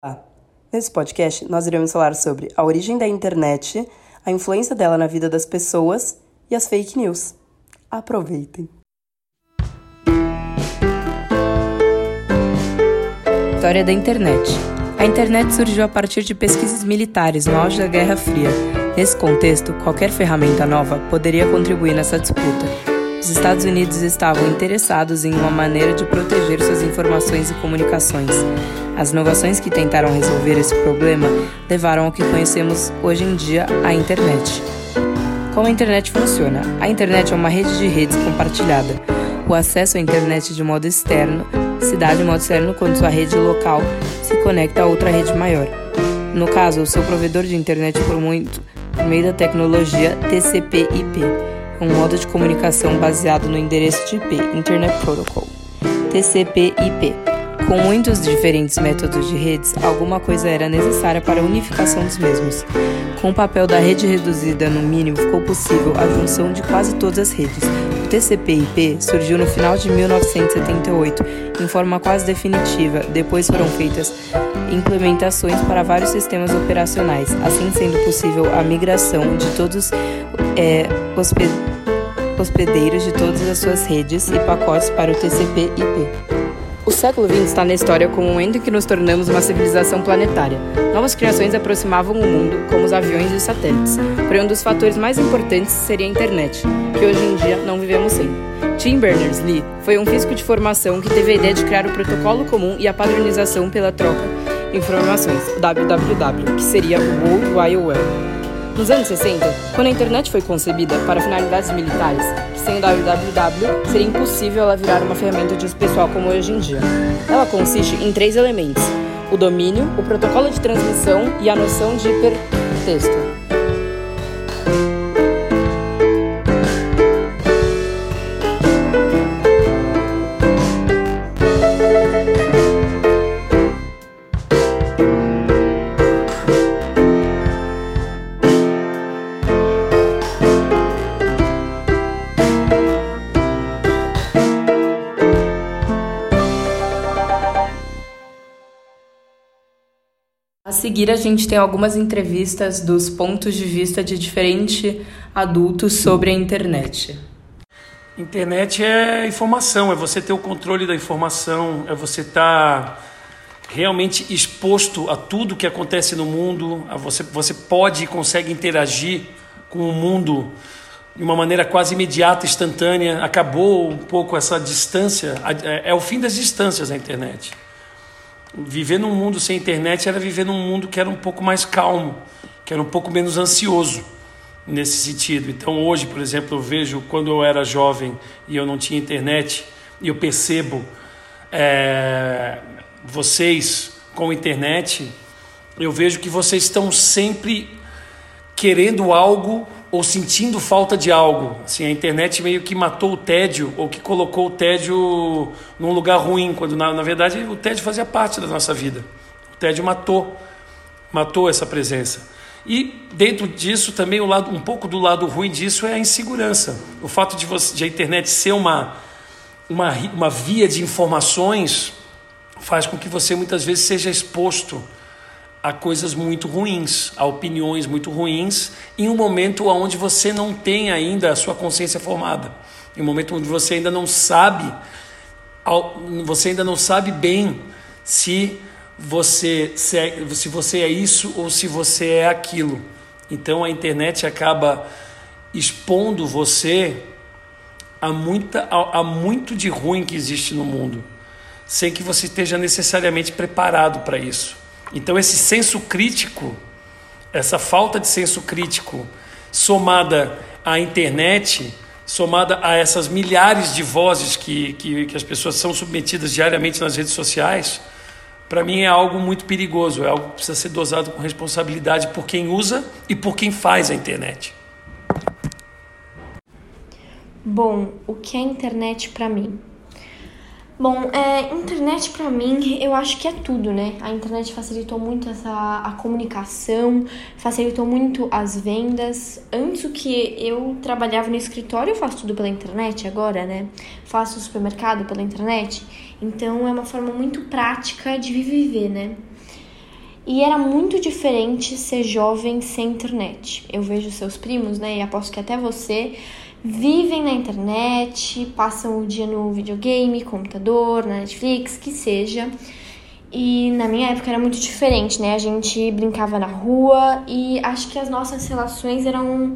Ah, nesse podcast, nós iremos falar sobre a origem da internet, a influência dela na vida das pessoas e as fake news. Aproveitem! História da internet. A internet surgiu a partir de pesquisas militares no auge da Guerra Fria. Nesse contexto, qualquer ferramenta nova poderia contribuir nessa disputa. Os Estados Unidos estavam interessados em uma maneira de proteger suas informações e comunicações. As inovações que tentaram resolver esse problema levaram ao que conhecemos hoje em dia a internet. Como a internet funciona? A internet é uma rede de redes compartilhada. O acesso à internet de modo externo se dá de modo externo quando sua rede local se conecta a outra rede maior. No caso, o seu provedor de internet por muito por meio da tecnologia TCP/IP um modo de comunicação baseado no endereço de IP, Internet Protocol, TCP/IP. Com muitos diferentes métodos de redes, alguma coisa era necessária para a unificação dos mesmos. Com o papel da rede reduzida no mínimo, ficou possível a junção de quase todas as redes. O TCP/IP surgiu no final de 1978 em forma quase definitiva. Depois foram feitas implementações para vários sistemas operacionais, assim sendo possível a migração de todos é, hospedeiros de todas as suas redes e pacotes para o TCP/IP. O século XX está na história como um momento em que nos tornamos uma civilização planetária. Novas criações aproximavam o mundo, como os aviões e os satélites. Porém, um dos fatores mais importantes seria a internet, que hoje em dia não vivemos sem. Tim Berners-Lee foi um físico de formação que teve a ideia de criar o protocolo comum e a padronização pela troca de informações, o WWW, que seria o World Wide Web. Nos anos 60, quando a internet foi concebida para finalidades militares, sem o www seria impossível ela virar uma ferramenta de uso pessoal como hoje em dia. Ela consiste em três elementos: o domínio, o protocolo de transmissão e a noção de hipertexto. Seguir, a gente tem algumas entrevistas dos pontos de vista de diferentes adultos sobre a internet. Internet é informação, é você ter o controle da informação, é você estar tá realmente exposto a tudo que acontece no mundo, você, você pode e consegue interagir com o mundo de uma maneira quase imediata, instantânea. Acabou um pouco essa distância, é, é o fim das distâncias na internet viver num mundo sem internet era viver num mundo que era um pouco mais calmo, que era um pouco menos ansioso nesse sentido. Então hoje, por exemplo, eu vejo quando eu era jovem e eu não tinha internet e eu percebo é, vocês com internet, eu vejo que vocês estão sempre querendo algo ou sentindo falta de algo. Assim, a internet meio que matou o tédio ou que colocou o tédio num lugar ruim, quando na, na verdade o tédio fazia parte da nossa vida. O tédio matou, matou essa presença. E dentro disso também o lado, um pouco do lado ruim disso é a insegurança. O fato de, você, de a internet ser uma, uma, uma via de informações faz com que você muitas vezes seja exposto a coisas muito ruins, a opiniões muito ruins, em um momento onde você não tem ainda a sua consciência formada, em um momento onde você ainda não sabe, você ainda não sabe bem se você se, é, se você é isso ou se você é aquilo. Então a internet acaba expondo você a, muita, a, a muito de ruim que existe no mundo, sem que você esteja necessariamente preparado para isso. Então, esse senso crítico, essa falta de senso crítico, somada à internet, somada a essas milhares de vozes que, que, que as pessoas são submetidas diariamente nas redes sociais, para mim é algo muito perigoso, é algo que precisa ser dosado com responsabilidade por quem usa e por quem faz a internet. Bom, o que é internet para mim? Bom, é, internet para mim, eu acho que é tudo, né? A internet facilitou muito essa a comunicação, facilitou muito as vendas. Antes o que eu trabalhava no escritório, eu faço tudo pela internet agora, né? Faço supermercado pela internet. Então é uma forma muito prática de viver, né? E era muito diferente ser jovem sem internet. Eu vejo seus primos, né, e aposto que até você vivem na internet, passam o dia no videogame, computador, na Netflix, que seja. E na minha época era muito diferente, né? A gente brincava na rua e acho que as nossas relações eram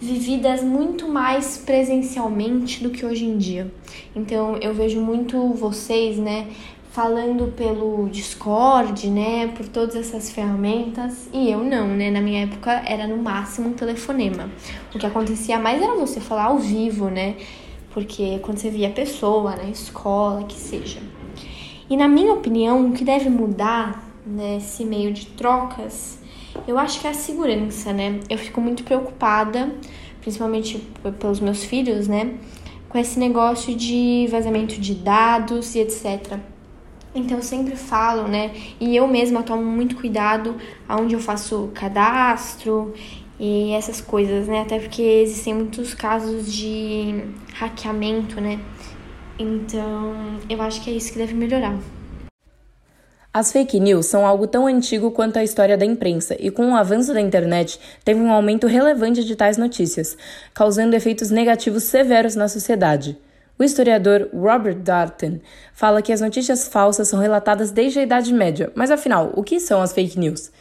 vividas muito mais presencialmente do que hoje em dia. Então eu vejo muito vocês, né, falando pelo Discord, né, por todas essas ferramentas, e eu não, né? Na minha época era no máximo um telefonema. O que acontecia mais era você falar ao vivo, né? Porque quando você via a pessoa na escola, que seja. E na minha opinião, o que deve mudar nesse meio de trocas, eu acho que é a segurança, né? Eu fico muito preocupada, principalmente pelos meus filhos, né? Com esse negócio de vazamento de dados e etc. Então eu sempre falo, né? E eu mesma tomo muito cuidado aonde eu faço cadastro e essas coisas, né? Até porque existem muitos casos de hackeamento, né? Então, eu acho que é isso que deve melhorar. As fake news são algo tão antigo quanto a história da imprensa, e com o avanço da internet, teve um aumento relevante de tais notícias, causando efeitos negativos severos na sociedade. O historiador Robert Darton fala que as notícias falsas são relatadas desde a Idade Média, mas afinal, o que são as fake news?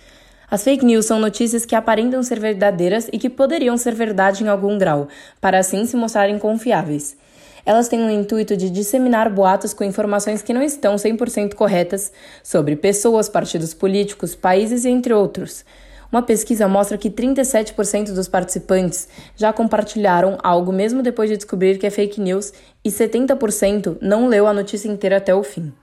As fake news são notícias que aparentam ser verdadeiras e que poderiam ser verdade em algum grau, para assim se mostrarem confiáveis. Elas têm o intuito de disseminar boatos com informações que não estão 100% corretas sobre pessoas, partidos políticos, países entre outros. Uma pesquisa mostra que 37% dos participantes já compartilharam algo mesmo depois de descobrir que é fake news e 70% não leu a notícia inteira até o fim.